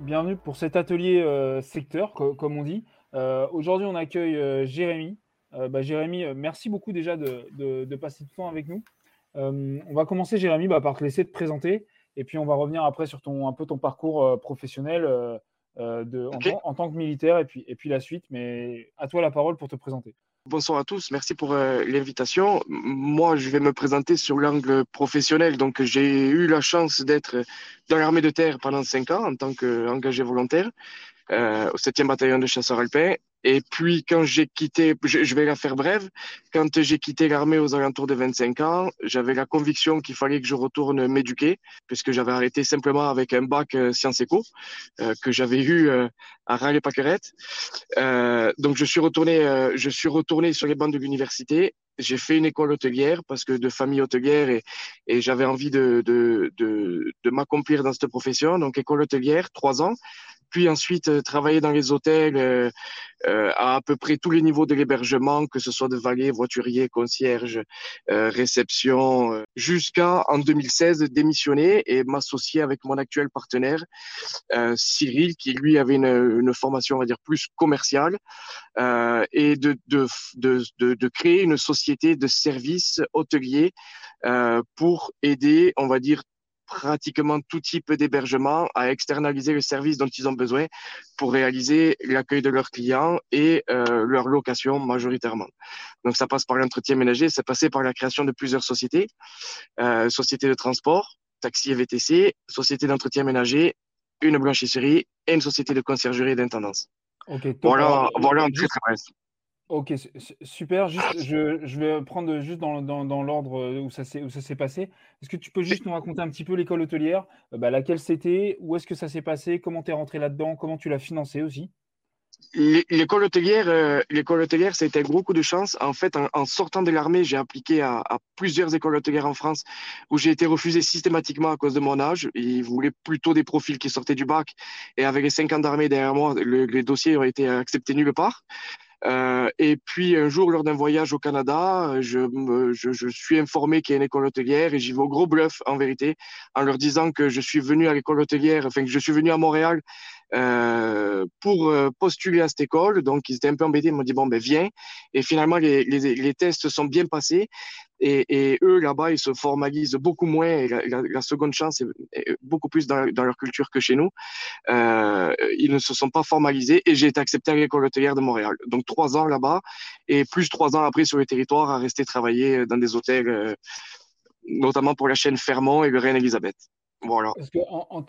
bienvenue pour cet atelier euh, secteur, comme on dit. Euh, aujourd'hui, on accueille euh, Jérémy. Bah, Jérémy, merci beaucoup déjà de, passer du temps avec nous. on va commencer, Jérémy, bah, par te laisser te présenter et puis on va revenir après sur ton, un peu ton parcours professionnel de, en, tant que militaire et puis, et puis la suite. Mais à toi la parole pour te présenter. Bonsoir à tous, merci pour l'invitation. Moi, je vais me présenter sur l'angle professionnel. Donc, j'ai eu la chance d'être dans l'armée de terre pendant cinq ans en tant qu'engagé volontaire euh, au 7e bataillon de chasseurs alpins. Et puis, quand j'ai quitté, je, vais la faire brève, quand j'ai quitté l'armée aux alentours de 25 ans, j'avais la conviction qu'il fallait que je retourne m'éduquer, puisque j'avais arrêté simplement avec un bac euh, sciences éco euh, que j'avais eu euh, à raleigh paquerette euh, donc, je suis retourné, euh, je suis retourné sur les bancs de l'université. J'ai fait une école hôtelière parce que de famille hôtelière et, et j'avais envie de, de, de, de m'accomplir dans cette profession. Donc, école hôtelière, trois ans puis ensuite euh, travailler dans les hôtels euh, euh, à à peu près tous les niveaux de l'hébergement, que ce soit de valet, voiturier, concierge, réception, jusqu'à en 2016 démissionner et m'associer avec mon actuel partenaire Cyril, qui lui avait une, une, formation, on va dire, plus commerciale, et de, de, de, de, créer une société de services hôteliers pour aider, on va dire, pratiquement tout type d'hébergement à externaliser le service dont ils ont besoin pour réaliser l'accueil de leurs clients et euh, leur location majoritairement. Donc ça passe par l'entretien ménager, c'est passé par la création de plusieurs sociétés, euh, sociétés de transport, taxi et VTC, société d'entretien ménager, une blanchisserie et une société de conciergerie et d'intendance. voilà, voilà en très très bref. Ok, super. Juste, je, je vais prendre juste dans, dans, dans l'ordre euh, où ça s'est passé. Est-ce que tu peux juste nous raconter un petit peu l'école hôtelière, euh, bah, laquelle c'était, où est-ce que ça s'est passé, comment tu es rentré là-dedans, comment tu l'as financé aussi? L'école hôtelière, euh, l'école hôtelière, ça a été un gros coup de chance. En fait, en, sortant de l'armée, j'ai appliqué à, à, plusieurs écoles hôtelières en France où j'ai été refusé systématiquement à cause de mon âge. Ils voulaient plutôt des profils qui sortaient du bac. Et avec les cinq ans d'armée derrière moi, les dossiers ont été acceptés nulle part. Euh, et puis un jour, lors d'un voyage au Canada, je, je, je suis informé qu'il y a une école hôtelière et j'y vais au gros bluff en vérité, en leur disant que je suis venu à l'école hôtelière, enfin que je suis venu à Montréal euh, pour euh, postuler à cette école. Donc, ils étaient un peu embêtés. Ils m'ont dit, bon, ben, viens. Et finalement, les, tests sont bien passés. Et, eux, là-bas, ils se formalisent beaucoup moins. La, seconde chance est, beaucoup plus dans, leur culture que chez nous. Euh, ils ne se sont pas formalisés. Et j'ai été accepté à l'école hôtelière de Montréal. Donc, trois ans là-bas. Et plus trois ans après sur le territoire à rester travailler dans des hôtels, notamment pour la chaîne Fermont et le Reine-Elisabeth. Voilà. Parce que en,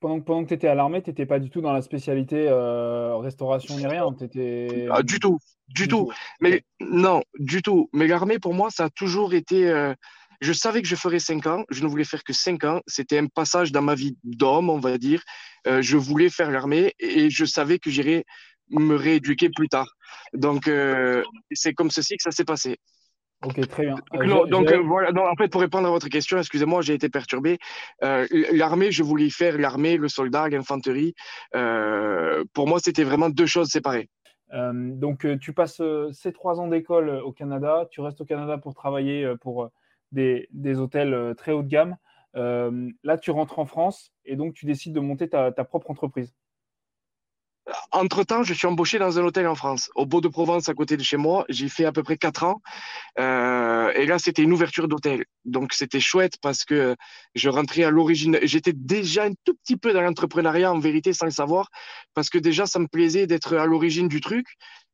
pendant, pendant, que tu étais à l'armée, tu n'étais pas du tout dans la spécialité euh, restauration ni rien. Étais... Ah, du tout, du, tout. Mais non, du tout. Mais l'armée, pour moi, ça a toujours été. Euh, je savais que je ferais 5 ans. Je ne voulais faire que 5 ans. C'était un passage dans ma vie d'homme, on va dire. Euh, je voulais faire l'armée et je savais que j'irais me rééduquer plus tard. Donc, c'est comme ceci que ça s'est passé. Ok, très bien. donc, euh, euh, voilà, en fait, pour répondre à votre question, excusez-moi, j'ai été perturbé. Euh, l'armée, je voulais y faire l'armée, le soldat, l'infanterie. pour moi, c'était vraiment deux choses séparées. donc, tu passes ces trois ans d'école au Canada, tu restes au Canada pour travailler pour des, des hôtels très haut de gamme. là, tu rentres en France et donc tu décides de monter ta, ta propre entreprise. Entre-temps, je suis embauché dans un hôtel en France, au Beau-de-Provence, à côté de chez moi. J'y fait à peu près quatre ans. Euh, et là, c'était une ouverture d'hôtel. Donc, c'était chouette parce que je rentrais à l'origine. J'étais déjà un tout petit peu dans l'entrepreneuriat, en vérité, sans le savoir, parce que déjà, ça me plaisait d'être à l'origine du truc,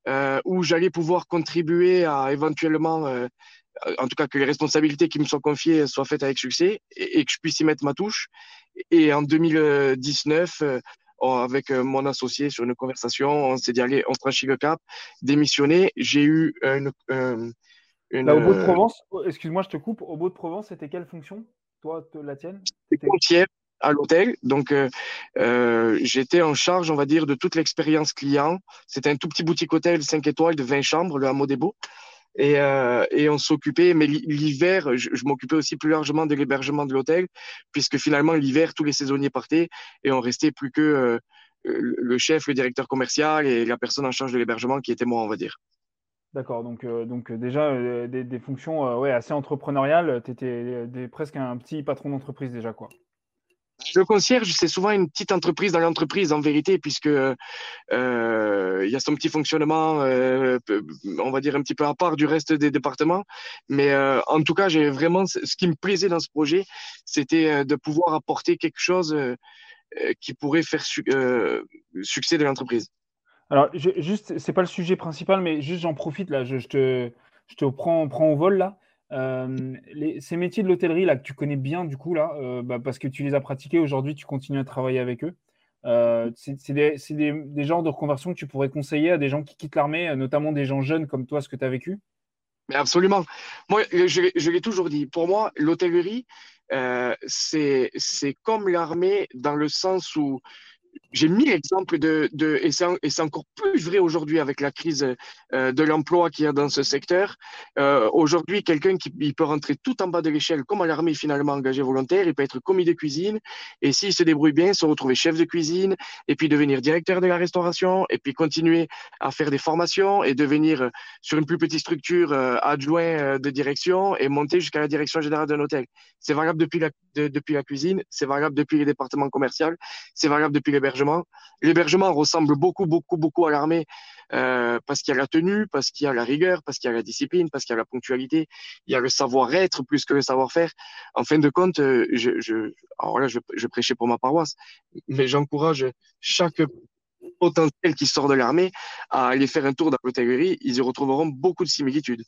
euh, où j'allais pouvoir contribuer à éventuellement, euh, en tout cas, que les responsabilités qui me sont confiées soient faites avec succès et que je puisse y mettre ma touche. Et en 2019, avec euh, mon associé sur une conversation, on s'est dit allez, on franchit le cap, démissionner. J'ai eu une, une au bout de Provence, oh, excuse-moi, je te coupe. Au bout de Provence, c'était quelle fonction, toi, la tienne? C'était comptière à l'hôtel. Donc, euh, euh, j'étais en charge, on va dire, de toute l'expérience client. C'était un tout petit boutique hôtel 5 étoiles de 20 chambres, le Hameau des Beaux. Et, euh, et on s'occupait, mais l'hiver, je, m'occupais aussi plus largement de l'hébergement de l'hôtel, puisque finalement, l'hiver, tous les saisonniers partaient et on restait plus que euh, le chef, le directeur commercial et la personne en charge de l'hébergement qui était moi, on va dire. D'accord, donc, euh, donc déjà des, des, fonctions ouais, assez entrepreneuriales, tu étais presque un petit patron d'entreprise déjà, quoi. Le concierge, c'est souvent une petite entreprise dans l'entreprise, en vérité, puisque euh, il y a son petit fonctionnement, euh, on va dire un petit peu à part du reste des départements. Mais euh, en tout cas, j'ai vraiment ce qui me plaisait dans ce projet, c'était de pouvoir apporter quelque chose qui pourrait faire succès de l'entreprise. Alors, je, juste, c'est pas le sujet principal, mais juste j'en profite là, je, te, je te prends, prends au vol là. Euh, ces métiers de l'hôtellerie là que tu connais bien du coup là, euh, bah, parce que tu les as pratiqués aujourd'hui, tu continues à travailler avec eux. Euh, c'est des, des, des, genres de reconversion que tu pourrais conseiller à des gens qui quittent l'armée, notamment des gens jeunes comme toi, ce que tu as vécu? Mais absolument. Moi, je, je l'ai toujours dit. Pour moi, l'hôtellerie, c'est comme l'armée dans le sens où j'ai mis l'exemple de, de et c'est encore plus vrai aujourd'hui avec la crise euh, de l'emploi qu'il y a dans ce secteur. Euh, aujourd'hui, quelqu'un qui peut rentrer tout en bas de l'échelle, comme à l'armée finalement engagé volontaire, il peut être commis de cuisine et s'il se débrouille bien, se retrouver chef de cuisine et puis devenir directeur de la restauration et puis continuer à faire des formations et devenir euh, sur une plus petite structure adjoint de direction et monter jusqu'à la direction générale d'un hôtel. C'est valable depuis la, depuis la cuisine, c'est valable depuis les départements commerciaux, c'est valable depuis l'hébergement. L'hébergement ressemble beaucoup, beaucoup, beaucoup à l'armée euh, parce qu'il y a la tenue, parce qu'il y a la rigueur, parce qu'il y a la discipline, parce qu'il y a la ponctualité, il y a le savoir-être plus que le savoir-faire. En fin de compte, euh, je, je, alors là, je, je prêchais pour ma paroisse, mais j'encourage chaque potentiel qui sort de l'armée à aller faire un tour dans l'hôtellerie. Ils y retrouveront beaucoup de similitudes.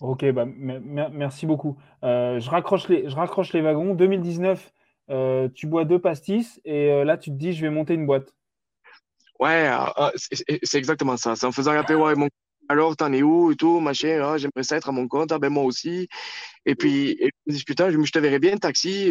Ok, bah, merci beaucoup. Euh, je, raccroche les, je raccroche les wagons. 2019, euh, tu bois deux pastis et euh, là, tu te dis, je vais monter une boîte. Ouais, c'est exactement ça. C'est en faisant l'apéro avec mon alors, t'en es où et tout, machin, ah, j'aimerais ça être à mon compte, ah ben moi aussi. Et puis, et en discutant, je, je te verrais bien taxi,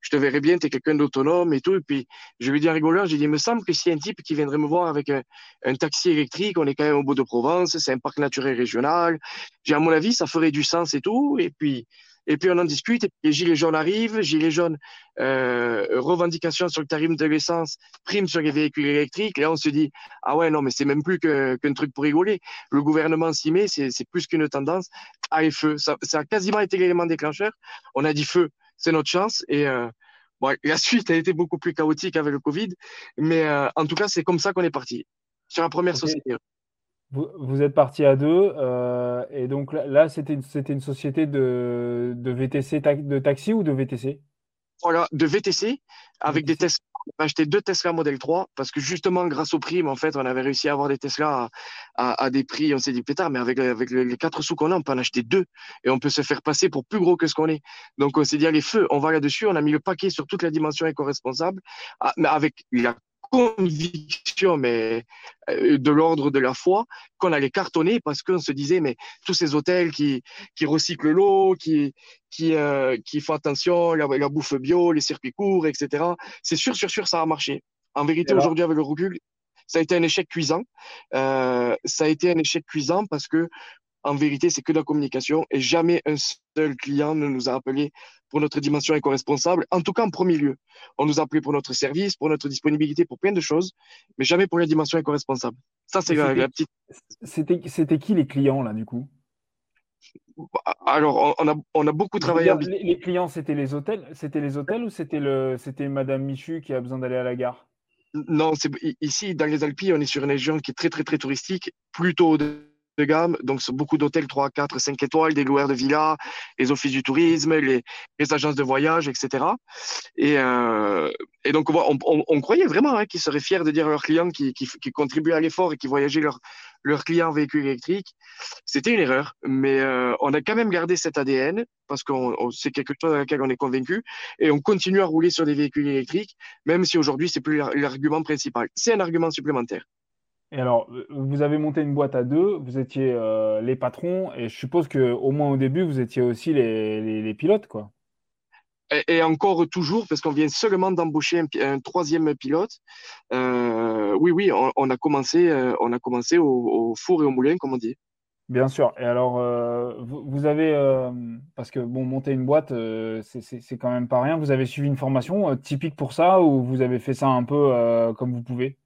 je te verrais bien, t'es quelqu'un d'autonome et tout. Et puis, je lui dis en rigolant, j'ai dit, il me semble que s'il y a un type qui viendrait me voir avec un, un taxi électrique, on est quand même au bout de Provence, c'est un parc naturel régional. J'ai, à mon avis, ça ferait du sens et tout. Et puis, et puis on en discute, et puis les gilets jaunes arrivent, gilets jaunes, euh, revendication sur le tarif de l'essence, prime sur les véhicules électriques. Là, on se dit, ah ouais, non, mais c'est même plus qu'un truc pour rigoler. Le gouvernement s'y met, c'est plus qu'une tendance. Allez, feu. Ça, ça, a quasiment été l'élément déclencheur. On a dit feu, c'est notre chance. Et euh, bon, la suite a été beaucoup plus chaotique avec le Covid. Mais euh, en tout cas, c'est comme ça qu'on est parti. Sur la première société. Vous, êtes parti à deux, euh, et donc là, c'était une, une société de, de VTC, de taxi ou de VTC Voilà, de VTC, avec des Tesla. On a acheté deux Tesla Model 3, parce que justement, grâce aux primes, en fait, on avait réussi à avoir des Tesla à, à, des prix, on s'est dit, pétard, mais avec, avec les quatre sous qu'on a, on peut en acheter deux, et on peut se faire passer pour plus gros que ce qu'on est. Donc, on s'est dit, allez, feu, on va là-dessus, on a mis le paquet sur toute la dimension éco-responsable, ah, mais avec la conviction, mais euh, de l'ordre de la foi, qu'on allait cartonner parce qu'on se disait, mais tous ces hôtels qui, qui recyclent l'eau, qui, qui, euh, qui font attention, la, la, bouffe bio, les circuits courts, etc. C'est sûr, sûr, sûr, ça a marché. En vérité, aujourd'hui, avec le recul, ça a été un échec cuisant. Euh, ça a été un échec cuisant parce que, en vérité, c'est que de la communication et jamais un seul client ne nous a appelé pour notre dimension éco-responsable, en tout cas en premier lieu. On nous a appelé pour notre service, pour notre disponibilité, pour plein de choses, mais jamais pour la dimension éco-responsable. Ça, c'est la, petite. C'était qui les clients, là, du coup? Alors, on a, on a beaucoup travaillé. les, les, clients, c'était les hôtels, c'était les hôtels ou c'était le, c'était Madame Michu qui a besoin d'aller à la gare? Non, ici, dans les Alpes, on est sur une région qui est très, très, très touristique, plutôt de de gamme, donc beaucoup d'hôtels 3, 4, 5 étoiles, des loueurs de villas, les offices du tourisme, les, agences de voyage, etc. Et, euh, et donc, on, croyait vraiment hein, qu'ils seraient fiers de dire à leurs clients qui, qui, qui contribuaient à l'effort et qui voyageaient leurs leur clients en véhicule électrique. C'était une erreur, mais euh, on a quand même gardé cet ADN parce que c'est quelque chose dans lequel on est convaincu et on continue à rouler sur des véhicules électriques, même si aujourd'hui, c'est plus l'argument principal. C'est un argument supplémentaire. Et alors, vous avez monté une boîte à deux, vous étiez euh, les patrons, et je suppose qu'au moins au début, vous étiez aussi les, les, pilotes, quoi. Et, encore toujours, parce qu'on vient seulement d'embaucher un, troisième pilote. Euh, oui, oui, on, a commencé, euh, on a commencé au, four et au moulin, comme on dit. Bien sûr. Et alors, vous, vous, avez, parce que bon, monter une boîte, c'est quand même pas rien. Vous avez suivi une formation typique pour ça, ou vous avez fait ça un peu comme vous pouvez?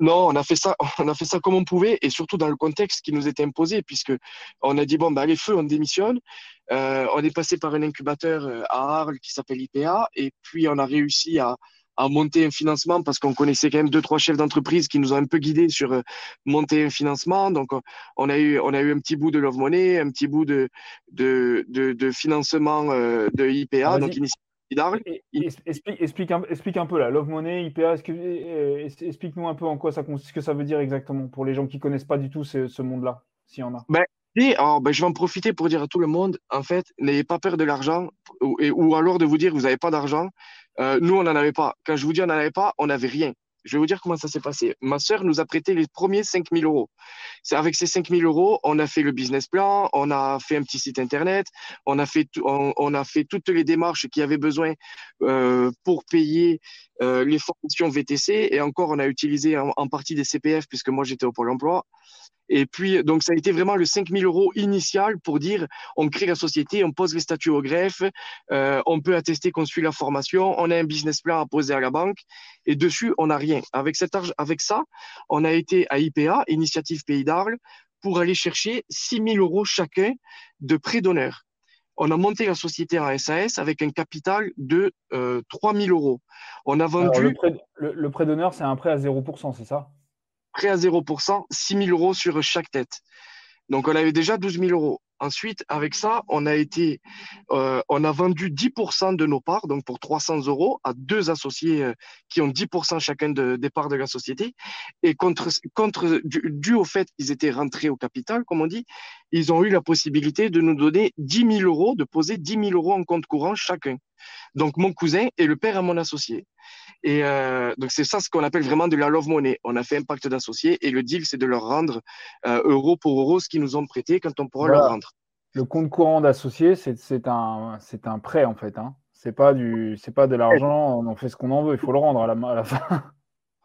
Non, on a fait ça, on a fait ça comme on pouvait et surtout dans le contexte qui nous était imposé puisque on a dit bon bah allez feu, on démissionne. Euh, on est passé par un incubateur euh, à Arles qui s'appelle IPA et puis on a réussi à, à monter un financement parce qu'on connaissait quand même deux trois chefs d'entreprise qui nous ont un peu guidés sur euh, monter un financement. Donc on a eu on a eu un petit bout de Love Money, un petit bout de de de, de financement de IPA donc Explique, un, explique, un, peu Love Money, IPA, euh, explique-nous un peu en quoi ça consiste, ce que ça veut dire exactement pour les gens qui ne connaissent pas du tout ce, monde-là, s'il y en a. Ben, alors, ben, je vais en profiter pour dire à tout le monde, en fait, n'ayez pas peur de l'argent ou, ou, alors de vous dire que vous n'avez pas d'argent. Euh, nous, on n'en avait pas. Quand je vous dis on n'en avait pas, on n'avait rien. Je vais vous dire comment ça s'est passé. Ma sœur nous a prêté les premiers 5 000 euros. Avec ces 5 000 euros, on a fait le business plan, on a fait un petit site internet, on a fait, on, a fait toutes les démarches qu'il y avait besoin euh, pour payer euh, les formations VTC. Et encore, on a utilisé en partie des CPF puisque moi j'étais au Pôle emploi. Et puis, donc, ça a été vraiment le 5 000 euros initial pour dire on crée la société, on pose les statuts au greffe, euh, on peut attester qu'on suit la formation, on a un business plan à poser à la banque, et dessus, on n'a rien. Avec, cet argent, avec ça, on a été à IPA, Initiative Pays d'Arles, pour aller chercher 6 000 euros chacun de prêts d'honneur. On a monté la société en SAS avec un capital de euh, 3 000 euros. On a vendu. le prêt d'honneur, c'est un prêt à 0%, c'est ça? Prêt à 0%, 6 000 euros sur chaque tête. Donc, on avait déjà 12 000 euros. Ensuite, avec ça, on a été, euh, on a vendu 10% de nos parts, donc pour 300 euros, à deux associés euh, qui ont 10% chacun de, des parts de la société. Et contre, contre, dû, au fait qu'ils étaient rentrés au capital, comme on dit, ils ont eu la possibilité de nous donner 10 000 euros, de poser 10 000 euros en compte courant chacun. Donc, mon cousin est le père à mon associé. Et euh, donc, c'est ça ce qu'on appelle vraiment de la love money. On a fait un pacte d'associés et le deal, c'est de leur rendre euh, euro pour euro ce qu'ils nous ont prêté quand on pourra leur rendre. Le compte courant d'associés, c'est un, un prêt en fait. Hein. C'est pas, du, pas de l'argent, on en fait ce qu'on en veut, il faut le rendre à la, à la fin.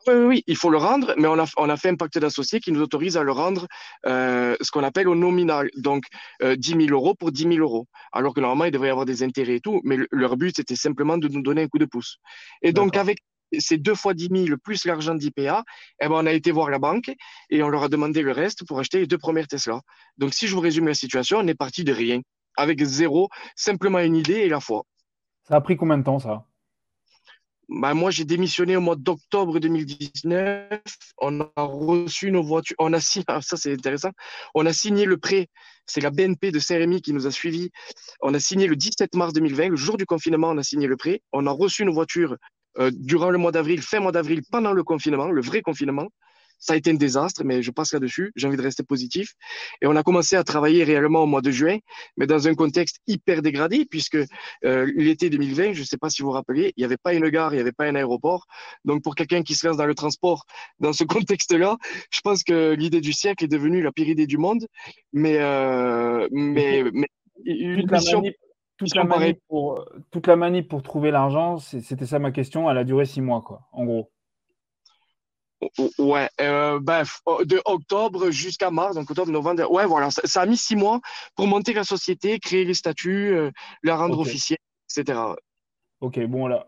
Oui, oui, il faut le rendre, mais on a, on a fait un pacte d'associés qui nous autorise à le rendre euh, ce qu'on appelle au nominal, donc euh, 10 000 euros pour 10 000 euros. Alors que normalement, il devrait y avoir des intérêts et tout, mais leur but, c'était simplement de nous donner un coup de pouce. Et donc, avec ces deux fois 10 000 plus l'argent d'IPA, eh ben, on a été voir la banque et on leur a demandé le reste pour acheter les deux premières Tesla. Donc, si je vous résume la situation, on est parti de rien, avec zéro, simplement une idée et la foi. Ça a pris combien de temps, ça? Bah, moi, j'ai démissionné au mois d'octobre 2019. On a reçu nos voitures. On a signé, ah, ça c'est intéressant. On a signé le prêt. C'est la BNP de Saint-Rémy qui nous a suivis. On a signé le 17 mars 2020, le jour du confinement, on a signé le prêt. On a reçu nos voitures euh, durant le mois d'avril, fin mois d'avril, pendant le confinement, le vrai confinement. Ça a été un désastre, mais je passe là-dessus. J'ai envie de rester positif. Et on a commencé à travailler réellement au mois de juin, mais dans un contexte hyper dégradé, puisque euh, l'été 2020, je ne sais pas si vous vous rappelez, il n'y avait pas une gare, il n'y avait pas un aéroport. Donc pour quelqu'un qui se lance dans le transport dans ce contexte-là, je pense que l'idée du siècle est devenue la pire idée du monde. Mais, euh, mais, mais une mission toute la, manip pour, toute la manip pour trouver l'argent, c'était ça ma question. Elle a duré six mois, quoi, en gros. Ouais, euh, ben, de octobre jusqu'à mars, donc octobre, novembre. Ouais, voilà, ça, a mis six mois pour monter la société, créer les statuts, euh, la rendre officielle, etc. Ok, bon, là,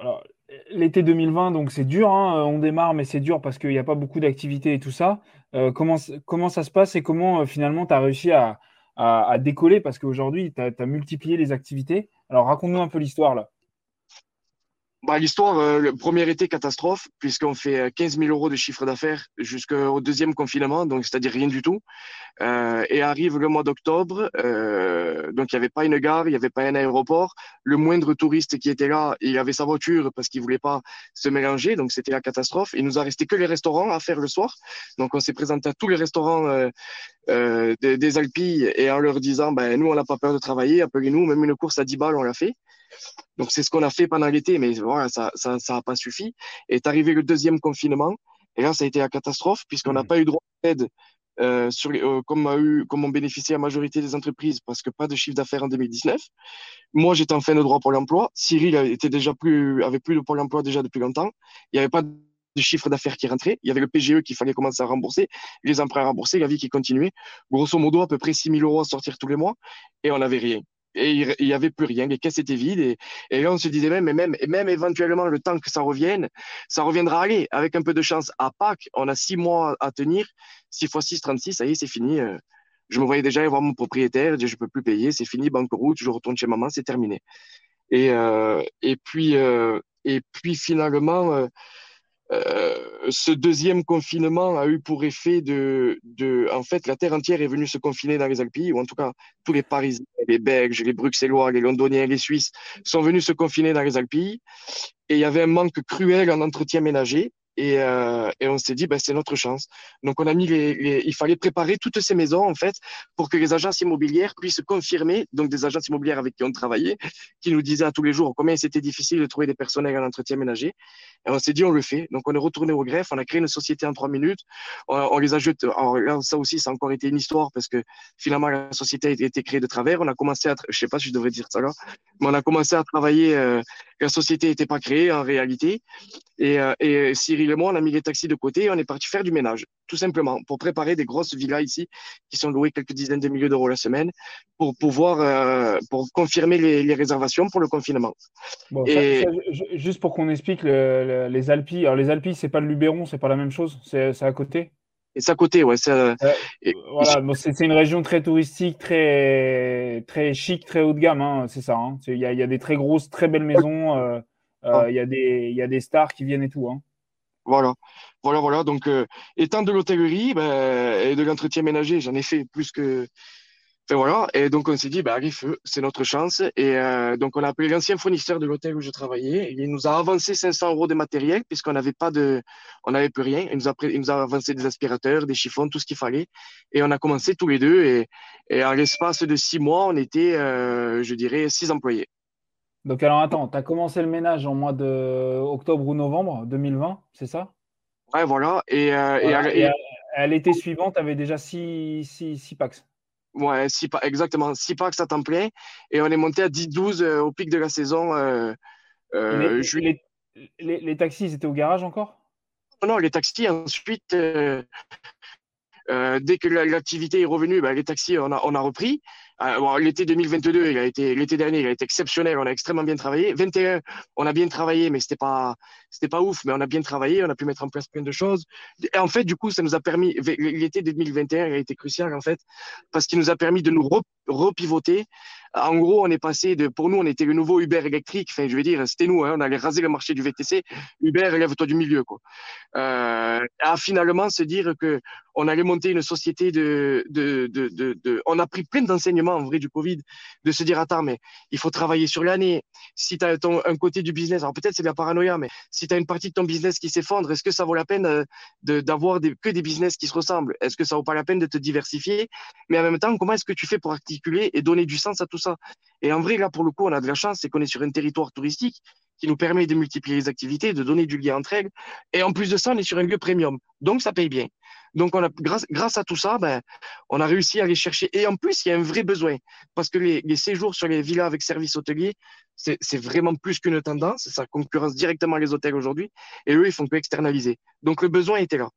l'été 2020, donc c'est dur, hein, on démarre, mais c'est dur parce qu'il n'y a pas beaucoup d'activités et tout ça. Euh, comment, comment ça se passe et comment finalement tu as réussi à, à, décoller Parce qu'aujourd'hui, tu as, multiplié les activités. Alors raconte-nous un peu l'histoire là. Bah, L'histoire, euh, le premier été, catastrophe, puisqu'on fait 15 euh, 000 euros de chiffre d'affaires jusqu'au deuxième confinement, donc c'est-à-dire rien du tout. Euh, et arrive le mois d'octobre, euh, donc il n'y avait pas une gare, il n'y avait pas un aéroport. Le moindre touriste qui était là, il avait sa voiture parce qu'il voulait pas se mélanger, donc c'était la catastrophe. Il nous a resté que les restaurants à faire le soir. Donc on s'est présenté à tous les restaurants euh, euh des, des, Alpilles et en leur disant, ben, nous, on n'a pas peur de travailler, appelez-nous, même une course à 10 balles, on l'a fait. Donc, c'est ce qu'on a fait pendant l'été, mais voilà, ça n'a ça, ça pas suffi. Est arrivé le deuxième confinement, et là, ça a été la catastrophe, puisqu'on n'a mmh. pas eu droit d'aide euh, sur, euh, comme, a eu, comme ont bénéficié la majorité des entreprises, parce que pas de chiffre d'affaires en 2019. Moi, j'étais en fin de droit pour l'emploi. Cyril était déjà plus, avait plus de Pôle emploi déjà depuis longtemps. Il n'y avait pas de chiffre d'affaires qui rentrait. Il y avait le PGE qu'il fallait commencer à rembourser, les emprunts à rembourser, la vie qui continuait. Grosso modo, à peu près 6 000 euros à sortir tous les mois, et on n'avait rien et il n'y avait plus rien, les caisses étaient vides. Et, et là, on se disait même, même, même éventuellement, le temps que ça revienne, ça reviendra aller. Avec un peu de chance, à Pâques, on a six mois à tenir. 6 x 6, 36, ça y est, c'est fini. Euh. Je me voyais déjà aller voir mon propriétaire, dire je peux plus payer, c'est fini, banqueroute, je retourne chez maman, c'est terminé. Et, euh, et, puis, euh, et puis finalement, euh, ce deuxième confinement a eu pour effet de, de, en fait, la terre entière est venue se confiner dans les Alpes, ou en tout cas, tous les Parisiens, les Belges, les Bruxellois, les Londoniens, les Suisses sont venus se confiner dans les Alpes. Et il y avait un manque cruel en entretien ménager. Et, euh, et, on s'est dit, ben, c'est notre chance. Donc, on a mis les, il fallait préparer toutes ces maisons, en fait, pour que les agences immobilières puissent confirmer, donc des agences immobilières avec qui on travaillait, qui nous disaient à tous les jours combien c'était difficile de trouver des personnels en entretien ménager. Et on s'est dit, on le fait. Donc, on est retourné au greffe, on a créé une société en trois minutes. On, on les a jetés. Alors, ça aussi, ça a encore été une histoire parce que finalement, la société a été créée de travers. On a commencé à, je sais pas si je devrais dire ça là, mais on a commencé à travailler, euh, la société n'était pas créée en réalité. Et, euh, et Cyril et moi, on a mis les taxis de côté et on est parti faire du ménage, tout simplement, pour préparer des grosses villas ici qui sont louées quelques dizaines de milliers d'euros la semaine pour pouvoir, euh, pour confirmer les, les, réservations pour le confinement. Bon, et... ça, ça, juste pour qu'on explique le, le, les Alpilles. Alors, les Alpilles, c'est pas le Luberon, c'est pas la même chose, c'est à côté? Et c'est à côté, ouais. Euh, voilà, bon, c'est une région très touristique, très très chic, très haut de gamme, hein, c'est ça. Hein. Il y, a, y, a, des très grosses, très belles maisons. Euh, euh, il y, a des, y a des stars qui viennent et tout. Hein. Voilà, voilà, voilà. Donc, euh, étant de l'hôtellerie ben, et de l'entretien ménager, j'en ai fait plus que. Enfin, voilà. Et donc, on s'est dit, ben, feu, c'est notre chance. Et euh, donc, on a appelé l'ancien fournisseur de l'hôtel où je travaillais. Il nous a avancé 500 euros de matériel puisqu'on n'avait pas de, on n'avait plus rien. Il nous, a, il nous a avancé des aspirateurs, des chiffons, tout ce qu'il fallait. Et on a commencé tous les deux. Et, et en l'espace de six mois, on était, euh, je dirais, six employés. Donc, alors attends, tu as commencé le ménage en mois de octobre ou novembre 2020, c'est ça? Ouais, voilà. Et, euh, voilà. et, et, et à l'été suivant, tu avais déjà 6 six, six packs. Ouais, six, exactement. 6 packs à temps plein. Et on est monté à 10-12 euh, au pic de la saison. Euh, les, les, les, les, taxis, ils étaient au garage encore? Non, les taxis, ensuite, dès que l'activité est revenue, bah, les taxis, on a, on a repris. Euh, bon, l'été 2022, il a été l'été dernier, il a été exceptionnel. On a extrêmement bien travaillé. 21, on a bien travaillé, mais c'était pas c'était pas ouf, mais on a bien travaillé. On a pu mettre en place plein de choses. Et en fait, du coup, ça nous a permis. L'été 2021 il a été crucial en fait parce qu'il nous a permis de nous repivoter en gros, on est passé de, pour nous, on était le nouveau Uber électrique. Enfin, je veux dire, c'était nous, hein, on allait raser le marché du VTC. Uber, élève-toi du milieu, quoi. Euh, à finalement se dire que on allait monter une société de, de, de, de, on a pris plein d'enseignements en vrai du Covid, de se dire attends, mais il faut travailler sur l'année. Si tu as un côté du business, alors peut-être c'est de la paranoïa, mais si tu as une partie de ton business qui s'effondre, est-ce que ça vaut la peine euh, d'avoir que des business qui se ressemblent? Est-ce que ça vaut pas la peine de te diversifier? Mais en même temps, comment est-ce que tu fais pour articuler et donner du sens à tout ça? Et en vrai, là, pour le coup, on a de la chance, c'est qu'on est sur un territoire touristique qui nous permet de multiplier les activités, de donner du lien entre elles. Et en plus de ça, on est sur un lieu premium. Donc, ça paye bien. Donc, grâce, à tout ça, ben, on a réussi à aller chercher. Et en plus, il y a un vrai besoin. Parce que les, séjours sur les villas avec service hôtelier, c'est vraiment plus qu'une tendance. Ça concurrence directement les hôtels aujourd'hui. Et eux, ils font que externaliser. Donc, le besoin était là.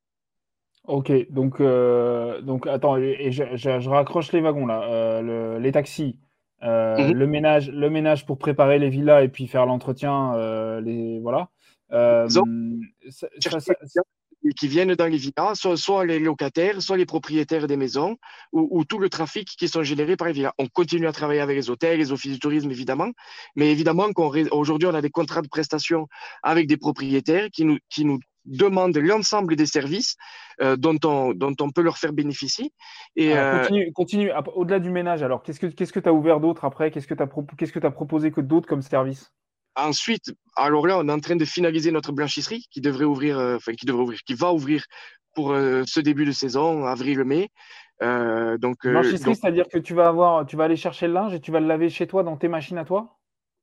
Ok, donc, euh, donc attends, je, raccroche les wagons là. Euh, le, les taxis, euh, mmh. le, ménage, le ménage pour préparer les villas et puis faire l'entretien, euh, les voilà. Euh, ça, ça, qui viennent dans les villas, soit, les locataires, soit les propriétaires des maisons, ou, tout le trafic qui sont générés par les villas. On continue à travailler avec les hôtels, les offices du tourisme, évidemment, mais évidemment qu'aujourd'hui, on, a des contrats de prestation avec des propriétaires qui nous, qui nous demandent l'ensemble des services euh, dont, on, dont on peut leur faire bénéficier. Et, euh, continue, continue. au-delà du ménage, alors, qu'est-ce que tu que as ouvert d'autre après? Qu'est-ce que tu as, qu'est-ce que as proposé que d'autres comme service? Ensuite, alors là, on est en train de finaliser notre blanchisserie qui devrait ouvrir, euh, enfin qui devrait ouvrir, qui va ouvrir pour ce début de saison, avril-mai. Euh, donc, blanchisserie, c'est-à-dire que tu vas avoir, tu vas aller chercher le linge et tu vas le laver chez toi dans tes machines à toi?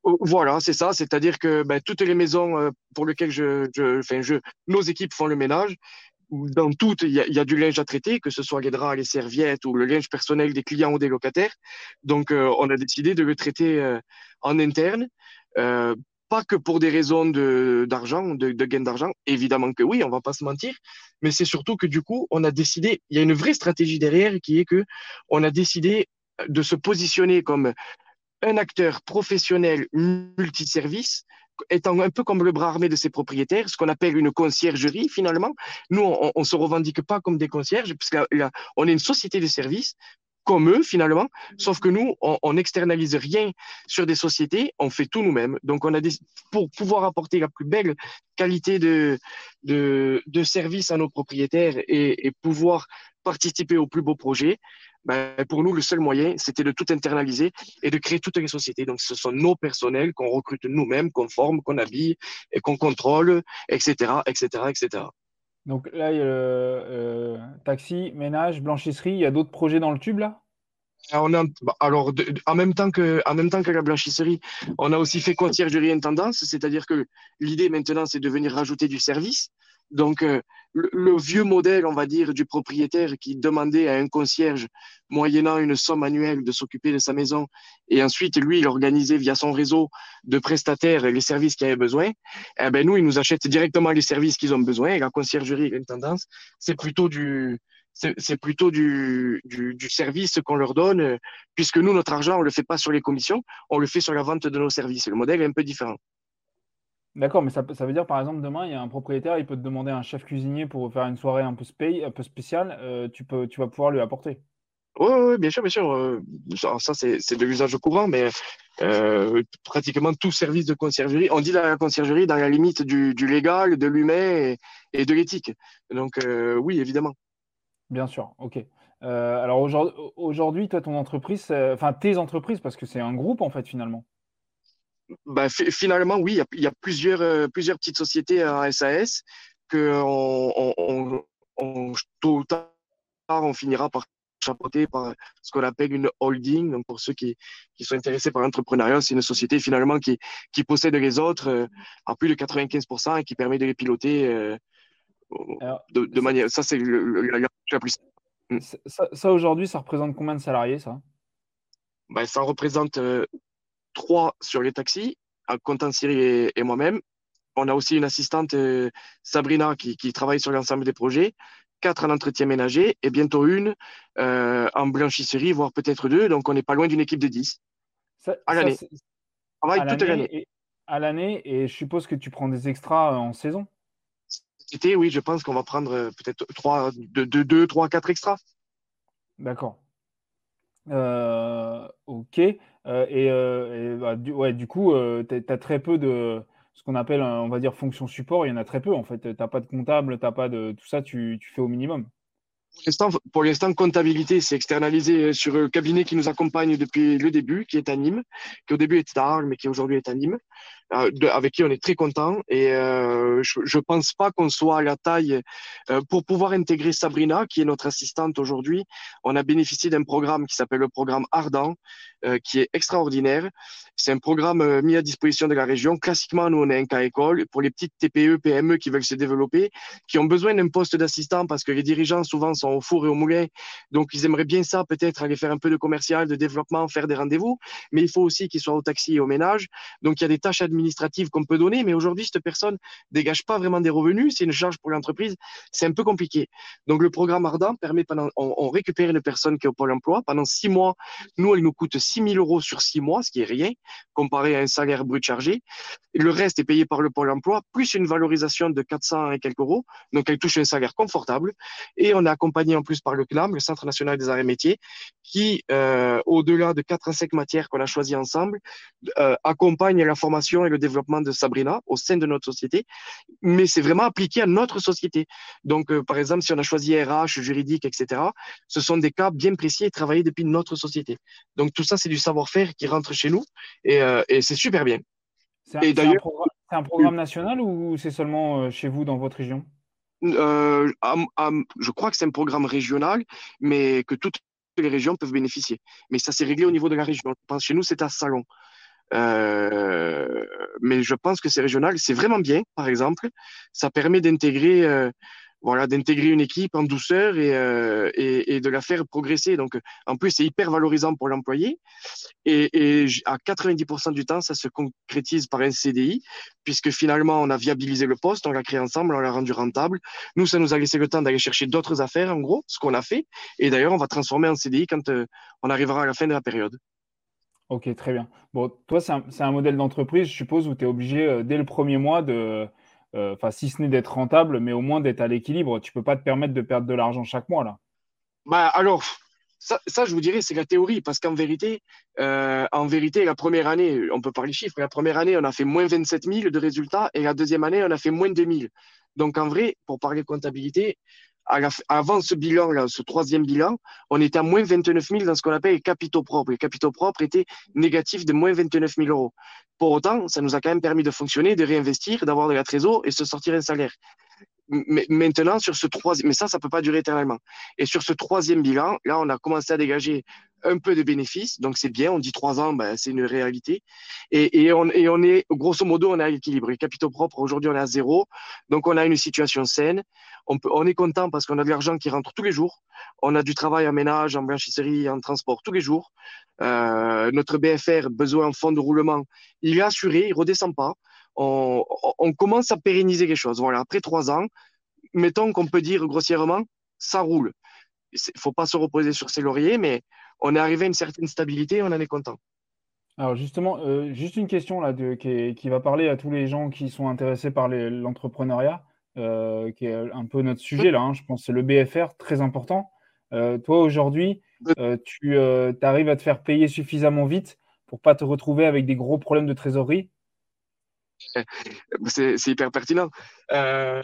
Voilà, c'est ça. C'est-à-dire que ben, toutes les maisons pour lesquelles je, je, enfin, je, nos équipes font le ménage, dans toutes, il y, a du linge à traiter, que ce soit les draps, les serviettes ou le linge personnel des clients ou des locataires. Donc, on a décidé de le traiter en interne. Euh, pas que pour des raisons d'argent, de, de, gain d'argent, évidemment que oui, on va pas se mentir, mais c'est surtout que du coup, on a décidé, il y a une vraie stratégie derrière qui est que on a décidé de se positionner comme un acteur professionnel multiservice, étant un peu comme le bras armé de ses propriétaires, ce qu'on appelle une conciergerie finalement. Nous, on, on se revendique pas comme des concierges, puisqu'on est une société de services comme eux finalement, sauf que nous, on n'externalise rien sur des sociétés, on fait tout nous-mêmes. Donc, on a des, pour pouvoir apporter la plus belle qualité de service à nos propriétaires et, et, pouvoir participer aux plus beaux projets, ben, pour nous, le seul moyen, c'était de tout internaliser et de créer toutes les sociétés. Donc, ce sont nos personnels qu'on recrute nous-mêmes, qu'on forme, qu'on habille et qu'on contrôle, etc., etc., etc. Donc là, il y a euh, taxi, ménage, blanchisserie. Il y a d'autres projets dans le tube là? On a, bah, alors, en, même temps que, en même temps que la blanchisserie, on a aussi fait conciergerie intendance, c'est-à-dire que l'idée maintenant, c'est de venir rajouter du service. Donc, euh, le, vieux modèle, on va dire, du propriétaire qui demandait à un concierge, moyennant une somme annuelle, de s'occuper de sa maison, et ensuite, lui, il organisait via son réseau de prestataires les services qu'il avait besoin, eh ben, nous, il nous achète directement les services qu'ils ont besoin, et la conciergerie et l'intendance, c'est plutôt du, c'est plutôt du, du, du service qu'on leur donne, puisque nous, notre argent, on ne le fait pas sur les commissions, on le fait sur la vente de nos services. Le modèle est un peu différent. D'accord, mais ça, ça, veut dire par exemple demain, il y a un propriétaire, il peut te demander un chef cuisinier pour faire une soirée un peu, un peu spéciale, euh, tu, peux, tu vas pouvoir lui apporter. Oui, bien sûr, bien sûr. Euh, ça, c'est de l'usage courant, mais euh, pratiquement tout service de conciergerie, on dit la conciergerie dans la limite du, du légal, de l'humain et, de l'éthique. Donc oui, évidemment. Bien sûr, ok. alors aujourd'hui, toi, ton entreprise, enfin tes entreprises, parce que c'est un groupe en fait finalement. Ben, finalement, oui, il y a, plusieurs, euh, plusieurs petites sociétés en SAS que on, on, on, tôt ou tard, on finira par chapeauter par ce qu'on appelle une holding. Donc, pour ceux qui, qui sont intéressés par l'entrepreneuriat, c'est une société finalement qui, qui possède les autres euh, à plus de 95% et qui permet de les piloter euh, de, de manière. Ça, c'est la plus. Ça, ça aujourd'hui, ça représente combien de salariés, ça? Ben, Ça représente trois sur les taxis, en comptant Cyril et, moi-même. On a aussi une assistante, euh, Sabrina, qui, travaille sur l'ensemble des projets, quatre en entretien ménager et bientôt une euh, en blanchisserie, voire peut-être deux. Donc, on n'est pas loin d'une équipe de 10 à l'année. Travaille toute l'année. À l'année, et je suppose que tu prends des extras euh, en saison oui, je pense qu'on va prendre peut-être trois, deux, deux, trois, quatre extras. D'accord. Ok. Euh, et, euh, bah, du, ouais, du coup, euh, tu as très peu de ce qu'on appelle, on va dire, fonction support. Il y en a très peu, en fait. Tu n'as pas de comptable, tu pas de tout ça, tu, tu fais au minimum. Pour l'instant, comptabilité, c'est externalisé sur le cabinet qui nous accompagne depuis le début, qui est à Nîmes, qui au début était à Arles, mais qui aujourd'hui est à Nîmes. Euh, avec qui on est très content. Et euh, je ne pense pas qu'on soit à la taille euh, pour pouvoir intégrer Sabrina, qui est notre assistante aujourd'hui. On a bénéficié d'un programme qui s'appelle le programme Ardent, qui est extraordinaire. C'est un programme mis à disposition de la région. Classiquement, nous, on est un cas école pour les petites TPE, PME qui veulent se développer, qui ont besoin d'un poste d'assistant parce que les dirigeants souvent sont au four et au moulin. Donc, ils aimeraient bien ça, peut-être aller faire un peu de commercial, de développement, faire des rendez-vous. Mais il faut aussi qu'ils soient au taxi et au ménage. Donc, il y a des tâches administratives qu'on peut donner. Mais aujourd'hui, cette personne dégage pas vraiment des revenus. C'est une charge pour l'entreprise. C'est un peu compliqué. Donc, le programme Ardent permet pendant, on, récupère une personne qui est au Pôle emploi. Pendant six mois, nous, elle nous coûte 6 000 euros sur six mois, ce qui est rien comparé à un salaire brut chargé. Le reste est payé par le Pôle emploi, plus une valorisation de 400 et quelques euros. Donc, elle touche un salaire confortable. Et on est accompagné en plus par le CNAM, le Centre national des arts et métiers, qui, euh, au-delà de quatre à cinq matières qu'on a choisies ensemble, euh, accompagne la formation et le développement de Sabrina au sein de notre société. Mais c'est vraiment appliqué à notre société. Donc, euh, par exemple, si on a choisi RH, juridique, etc., ce sont des cas bien précis et travaillés depuis notre société. Donc, tout ça, c'est du savoir-faire qui rentre chez nous et, euh, et c'est super bien. C'est un, un, programme, un programme national ou c'est seulement euh, chez vous dans votre région? Euh, je crois que c'est un programme régional, mais que toutes les régions peuvent bénéficier. Mais ça s'est réglé au niveau de la région. Je pense chez nous, c'est à Salon. Euh, mais je pense que c'est régional. C'est vraiment bien, par exemple. Ça permet d'intégrer euh, voilà, d'intégrer une équipe en douceur et, euh, et, et, de la faire progresser. Donc, en plus, c'est hyper valorisant pour l'employé. Et, et, à 90% du temps, ça se concrétise par un CDI, puisque finalement, on a viabilisé le poste, on l'a créé ensemble, on l'a rendu rentable. Nous, ça nous a laissé le temps d'aller chercher d'autres affaires, en gros, ce qu'on a fait. Et d'ailleurs, on va transformer en CDI quand euh, on arrivera à la fin de la période. Ok, très bien. Bon, toi, c'est un, modèle d'entreprise, je suppose, où tu es obligé, euh, dès le premier mois, de euh, enfin, si ce n'est d'être rentable, mais au moins d'être à l'équilibre. Tu peux pas te permettre de perdre de l'argent chaque mois là. Bah alors, ça, ça, je vous dirais, c'est la théorie, parce qu'en vérité, euh, en vérité, la première année, on peut parler chiffres, la première année, on a fait moins 27 000 de résultats, et la deuxième année, on a fait moins 2 000. Donc en vrai, pour parler comptabilité, avant ce bilan, là, ce troisième bilan, on était à moins 29 000 dans ce qu'on appelle les capitaux propres. Les capitaux propres étaient négatifs de moins 29 000 euros. Pour autant, ça nous a quand même permis de fonctionner, de réinvestir, d'avoir de la trésor et se sortir un salaire. Mais maintenant, sur ce troisième, mais ça, ça peut pas durer éternellement. Et sur ce troisième bilan, là, on a commencé à dégager un peu de bénéfices, donc c'est bien. On dit trois ans, ben, c'est une réalité. Et, et, on, est, grosso modo, on est à l'équilibre. Les capitaux propres, aujourd'hui, on est à zéro. Donc, on a une situation saine. On, peut, on est content parce qu'on a de l'argent qui rentre tous les jours. On a du travail en ménage, en blanchisserie, en transport tous les jours. Euh, notre BFR, besoin en fonds de roulement, il est assuré, il redescend pas. On, on commence à pérenniser les choses. Voilà, après trois ans, mettons qu'on peut dire grossièrement, ça roule. Il faut pas se reposer sur ses lauriers, mais on est arrivé à une certaine stabilité et on en est content. Alors justement, euh, juste une question là de, qui, qui, va parler à tous les gens qui sont intéressés par l'entrepreneuriat, euh, qui est un peu notre sujet là. Hein, je pense c'est le BFR, très important. Euh, toi aujourd'hui, tu arrives à te faire payer suffisamment vite pour pas te retrouver avec des gros problèmes de trésorerie? C'est hyper pertinent. Euh,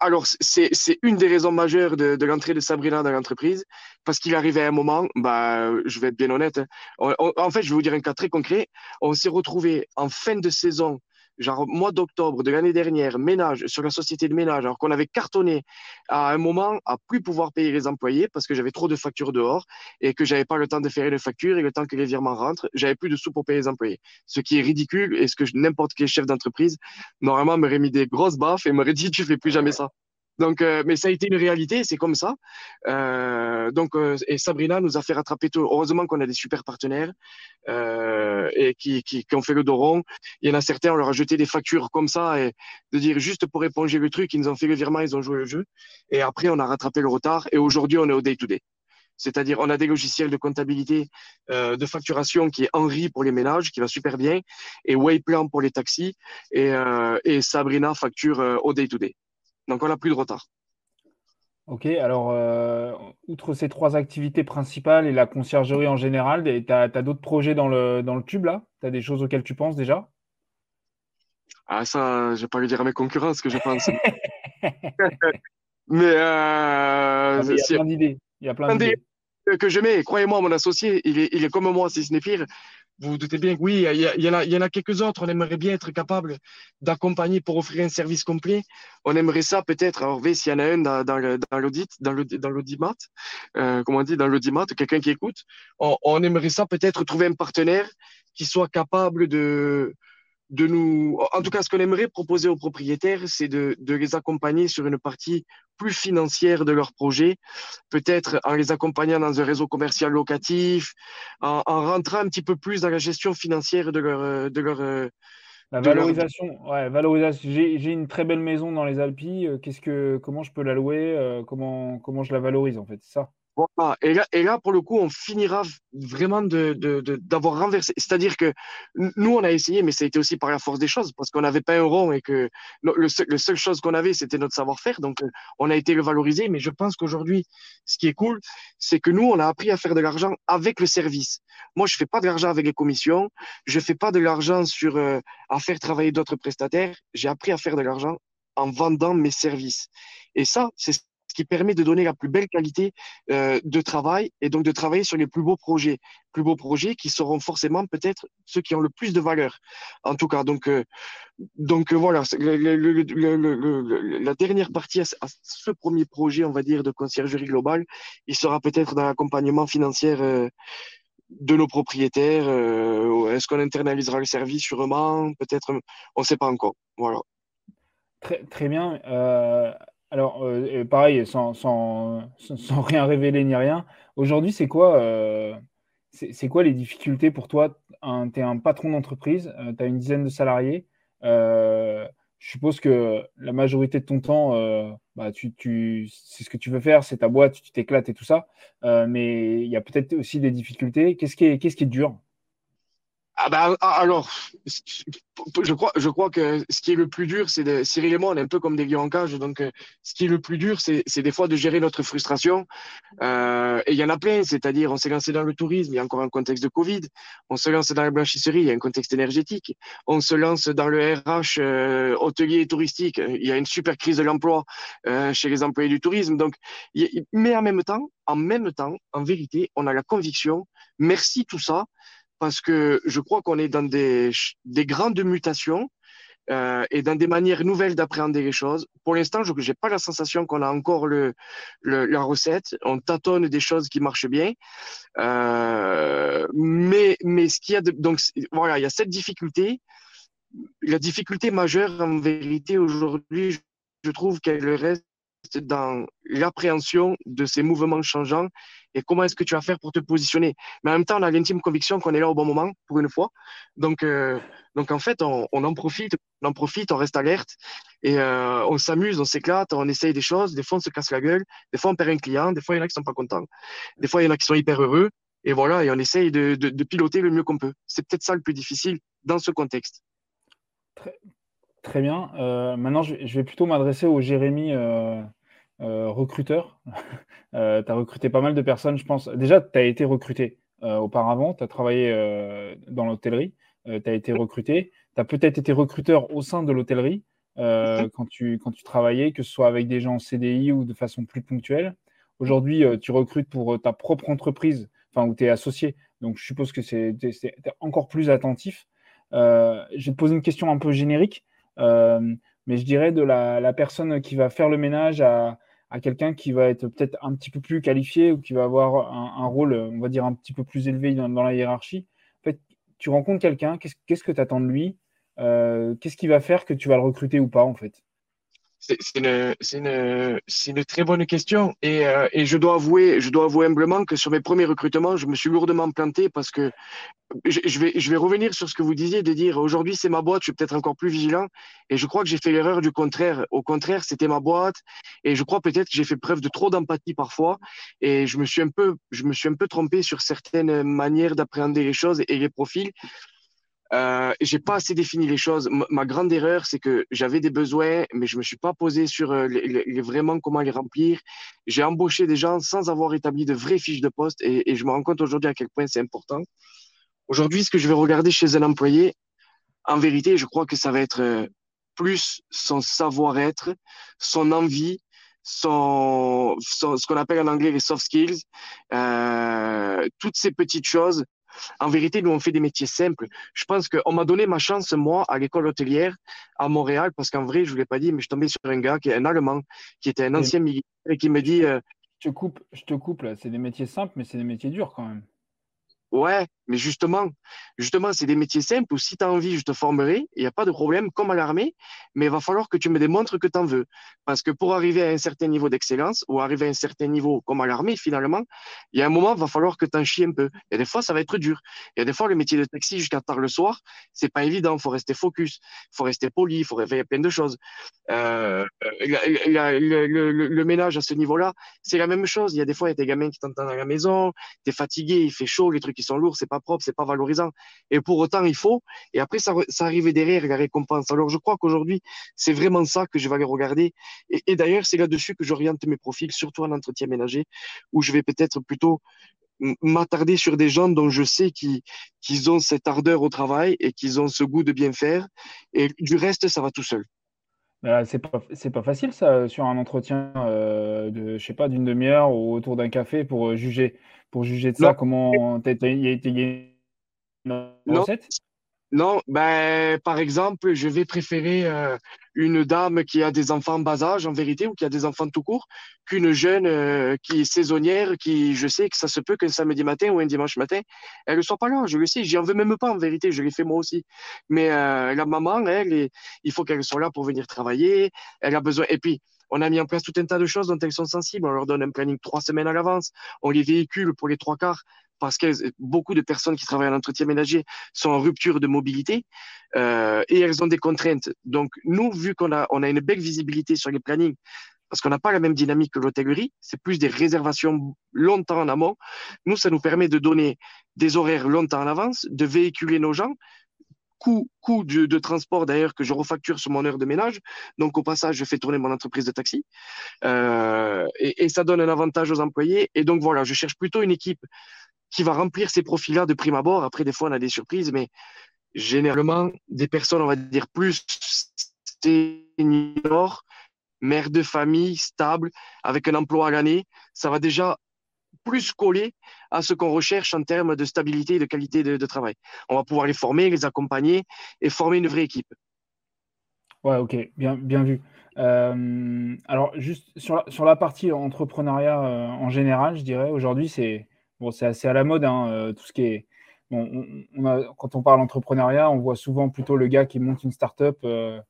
alors, c'est une des raisons majeures de, l'entrée de Sabrina dans l'entreprise, parce qu'il arrivait à un moment, bah, je vais être bien honnête, on, on, en fait, je vais vous dire un cas très concret. On s'est retrouvé en fin de saison genre mois d'octobre de l'année dernière, ménage sur la société de ménage, alors qu'on avait cartonné à un moment à plus pouvoir payer les employés parce que j'avais trop de factures dehors et que j'avais pas le temps de faire une facture et le temps que les virements rentrent, j'avais plus de sous pour payer les employés. Ce qui est ridicule et ce que n'importe quel chef d'entreprise normalement m'aurait mis des grosses baffes et m'aurait dit tu fais plus jamais ça. Donc, euh, mais ça a été une réalité, c'est comme ça. Euh, donc, euh, et Sabrina nous a fait rattraper tout. Heureusement qu'on a des super partenaires euh, et qui, qui, qui, ont fait le dos rond. Il y en a certains, on leur a jeté des factures comme ça et de dire juste pour éponger le truc, ils nous ont fait le virement, ils ont joué le jeu. Et après, on a rattrapé le retard et aujourd'hui, on est au day-to-day. C'est-à-dire, on a des logiciels de comptabilité, euh, de facturation qui est Henri pour les ménages, qui va super bien, et Wayplan pour les taxis, et, euh, et Sabrina facture au day-to-day. Donc, on n'a plus de retard. Ok, alors, euh, outre ces trois activités principales et la conciergerie en général, tu as, as d'autres projets dans le, dans le tube là? Tu as des choses auxquelles tu penses déjà? Ah, ça, je vais pas lui dire à mes concurrents ce que je pense. Mais euh, il y a plein d'idées. Il y a plein d'idées. Que je mets, croyez-moi, mon associé, il est, il est comme moi, si ce n'est pire. Vous vous doutez bien que oui, il y, en a, quelques autres. On aimerait bien être capable d'accompagner pour offrir un service complet. On aimerait ça peut-être. Alors, s'il y en a un dans, dans l'audit, dans l'audimat, euh, comment on dit, dans l'audimat, quelqu'un qui écoute, on, on aimerait ça peut-être trouver un partenaire qui soit capable de, de nous, en tout cas, ce qu'on aimerait proposer aux propriétaires, c'est de, de, les accompagner sur une partie plus financière de leur projet, peut-être en les accompagnant dans un réseau commercial locatif, en, en, rentrant un petit peu plus dans la gestion financière de leur, de leur la valorisation, ouais, valorisation. J'ai une très belle maison dans les Alpes. Qu'est-ce que, comment je peux la louer? Comment, comment je la valorise en fait, c'est ça? Et, là, pour le coup, on finira vraiment d'avoir de, de, renversé. C'est-à-dire que nous, on a essayé, mais ça a été aussi par la force des choses, parce qu'on n'avait pas un rond et que le, seul, le seule chose qu'on avait, c'était notre savoir-faire. Donc, euh, on a été le valoriser. Mais je pense qu'aujourd'hui, ce qui est cool, c'est que nous, on a appris à faire de l'argent avec le service. Moi, je fais pas de l'argent avec les commissions. Je fais pas de l'argent sur euh, à faire travailler d'autres prestataires. J'ai appris à faire de l'argent en vendant mes services. Et ça, c'est ce qui permet de donner la plus belle qualité euh, de travail et donc de travailler sur les plus beaux projets, plus beaux projets qui seront forcément peut-être ceux qui ont le plus de valeur. En tout cas, donc euh, donc euh, voilà, la dernière partie à, ce premier projet, on va dire, de conciergerie globale, il sera peut-être dans l'accompagnement financier de nos propriétaires. Est-ce qu'on internalisera le service sûrement Peut-être, on ne sait pas encore. Voilà. Très, très bien. Alors, euh, pareil, sans, rien révéler ni rien, aujourd'hui, c'est quoi, euh, quoi les difficultés pour toi? Tu es un patron d'entreprise, euh, tu as une dizaine de salariés. je suppose que la majorité de ton temps, bah, c'est ce que tu veux faire, c'est ta boîte, tu t'éclates et tout ça. mais il y a peut-être aussi des difficultés. Qu'est-ce qui est, qu'est-ce qui est dur? Ah ben, alors, je crois, je crois que ce qui est le plus dur, c'est de, Cyril et moi, on est un peu comme des lions en cage, donc euh, ce qui est le plus dur, c'est des fois de gérer notre frustration. Euh, et il y en a plein, c'est-à-dire on s'est lancé dans le tourisme, il y a encore un contexte de Covid, on se lance dans la blanchisserie, il y a un contexte énergétique, on se lance dans le RH euh, hôtelier et touristique, il y a une super crise de l'emploi euh, chez les employés du tourisme. Donc, mais en même temps, en même temps, en vérité, on a la conviction, merci tout ça, parce que je crois qu'on est dans des, des grandes mutations euh, et dans des manières nouvelles d'appréhender les choses. Pour l'instant, je n'ai pas la sensation qu'on a encore le, la recette. On tâtonne des choses qui marchent bien. Euh, mais, mais ce qu'il y a donc voilà, il y a cette difficulté. La difficulté majeure, en vérité, aujourd'hui, je trouve qu'elle reste dans l'appréhension de ces mouvements changeants et comment est-ce que tu vas faire pour te positionner. Mais en même temps, on a l'intime conviction qu'on est là au bon moment pour une fois. Donc, euh, donc en fait, on, en profite, on en profite, on reste alerte et euh, on s'amuse, on s'éclate, on essaye des choses. Des fois, on se casse la gueule. Des fois, on perd un client. Des fois, il y en a qui sont pas contents. Des fois, il y en a qui sont hyper heureux. Et voilà, et on essaye de, piloter le mieux qu'on peut. C'est peut-être ça le plus difficile dans ce contexte. Très bien. Euh, maintenant, je, je, vais plutôt m'adresser au Jérémy euh, euh, recruteur. tu as recruté pas mal de personnes, je pense. Déjà, tu as été recruté auparavant, tu as travaillé dans l'hôtellerie, tu as été recruté. Tu as peut-être été recruteur au sein de l'hôtellerie quand, tu, quand tu travaillais, que ce soit avec des gens en CDI ou de façon plus ponctuelle. Aujourd'hui, tu recrutes pour ta propre entreprise, enfin, où tu es associé. Donc, je suppose que c'est encore plus attentif. je vais te poser une question un peu générique mais je dirais de la, personne qui va faire le ménage à, quelqu'un qui va être peut-être un petit peu plus qualifié ou qui va avoir un, rôle, on va dire, un petit peu plus élevé dans, la hiérarchie. En fait, tu rencontres quelqu'un, qu'est-ce, qu'est-ce que tu attends de lui? Euh, Qu'est-ce qui va faire que tu vas le recruter ou pas, en fait? C'est une, très bonne question et, euh, et, je dois avouer, je dois avouer humblement que sur mes premiers recrutements, je me suis lourdement planté parce que je, je, vais, je vais revenir sur ce que vous disiez de dire aujourd'hui c'est ma boîte, je suis peut-être encore plus vigilant et je crois que j'ai fait l'erreur du contraire. Au contraire, c'était ma boîte et je crois peut-être que j'ai fait preuve de trop d'empathie parfois et je me suis un peu, je me suis un peu trompé sur certaines manières d'appréhender les choses et les profils. Euh, j'ai pas assez défini les choses. Ma grande erreur, c'est que j'avais des besoins, mais je me suis pas posé sur euh, les, les, vraiment comment les remplir. J'ai embauché des gens sans avoir établi de vraies fiches de poste et, et je me rends compte aujourd'hui à quel point c'est important. Aujourd'hui, ce que je vais regarder chez un employé, en vérité, je crois que ça va être euh, plus son savoir-être, son envie, son, son, ce qu'on appelle en anglais les soft skills, euh, toutes ces petites choses en vérité, nous, on fait des métiers simples. Je pense qu'on m'a donné ma chance, moi, à l'école hôtelière à Montréal, parce qu'en vrai, je ne vous l'ai pas dit, mais je suis tombé sur un gars qui est un Allemand, qui était un ancien militaire et qui me dit. Euh, je te coupe, je te coupe là. C'est des métiers simples, mais c'est des métiers durs quand même. Ouais, mais justement, justement, c'est des métiers simples où si tu as envie, je te formerai, il n'y a pas de problème, comme à l'armée, mais il va falloir que tu me démontres que tu en veux. Parce que pour arriver à un certain niveau d'excellence ou arriver à un certain niveau comme à l'armée, finalement, il y a un moment, il va falloir que tu en chies un peu. Et des fois, ça va être dur. Il y a des fois, le métier de taxi jusqu'à tard le soir, c'est pas évident. Il faut rester focus, il faut rester poli, il faut réveiller plein de choses. Euh, le, ménage à ce niveau-là, c'est la même chose. Il y a des fois, il y a des gamins qui t'entendent à la maison, tu es fatigué, il fait chaud, les trucs qui sont lourds, c'est pas propre, c'est pas valorisant. Et pour autant, il faut. Et après, ça, ça arrive derrière la récompense. Alors, je crois qu'aujourd'hui, c'est vraiment ça que je vais aller regarder. Et, d'ailleurs, c'est là-dessus que j'oriente mes profils, surtout en entretien ménager, où je vais peut-être plutôt m'attarder sur des gens dont je sais qu'ils ont cette ardeur au travail et qu'ils ont ce goût de bien faire. Et du reste, ça va tout seul. C'est pas c'est pas facile ça sur un entretien euh, de je sais pas d'une demi-heure ou autour d'un café pour euh, juger pour juger de ça. Comment il y a une recette? Non, ben, par exemple, je vais préférer euh, une dame qui a des enfants en bas âge, en vérité, ou qui a des enfants tout court, qu'une jeune euh, qui est saisonnière, qui, je sais que ça se peut qu'un samedi matin ou un dimanche matin, elle ne soit pas là, je le sais, j'y en veux même pas, en vérité, je l'ai fait moi aussi. Mais euh, la maman, elle, il faut qu'elle soit là pour venir travailler, elle a besoin, et puis, on a mis en place tout un tas de choses dont elles sont sensibles. On leur donne un planning trois semaines à l'avance. On les véhicule pour les trois quarts parce que beaucoup de personnes qui travaillent en entretien ménager sont en rupture de mobilité euh, et elles ont des contraintes. Donc, nous, vu qu'on a, on a une belle visibilité sur les plannings, parce qu'on n'a pas la même dynamique que l'hôtellerie, c'est plus des réservations longtemps en amont. Nous, ça nous permet de donner des horaires longtemps en avance, de véhiculer nos gens, coût, coût de, transport d'ailleurs que je refacture sur mon heure de ménage. Donc au passage, je fais tourner mon entreprise de taxi euh, et, ça donne un avantage aux employés. Et donc voilà, je cherche plutôt une équipe qui va remplir ces profils-là de prime abord. Après, des fois, on a des surprises, mais généralement, des personnes, on va dire, plus seniors, mère de famille, stable, avec un emploi à l'année, ça va déjà plus coller à ce qu'on recherche en termes de stabilité et de qualité de, travail. On va pouvoir les former, les accompagner et former une vraie équipe. Ouais, ok, bien, bien vu. Euh, alors, juste sur la, partie entrepreneuriat euh, en général, je dirais, aujourd'hui, c'est Bon, c'est assez à la mode, hein, euh, tout ce qui est. Quand on parle entrepreneuriat, on voit souvent plutôt le gars qui monte une start-up, euh,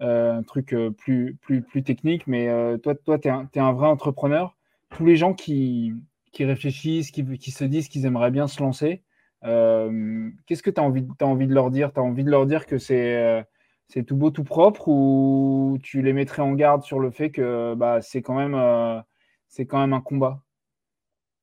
euh, un truc plus, technique. Mais toi, toi tu es, un vrai entrepreneur. Tous les gens qui, réfléchissent, qui, se disent qu'ils aimeraient bien se lancer, qu'est-ce que tu as envie, de leur dire? Tu as envie de leur dire que c'est tout beau, tout propre ou tu les mettrais en garde sur le fait que bah, c'est quand même un combat?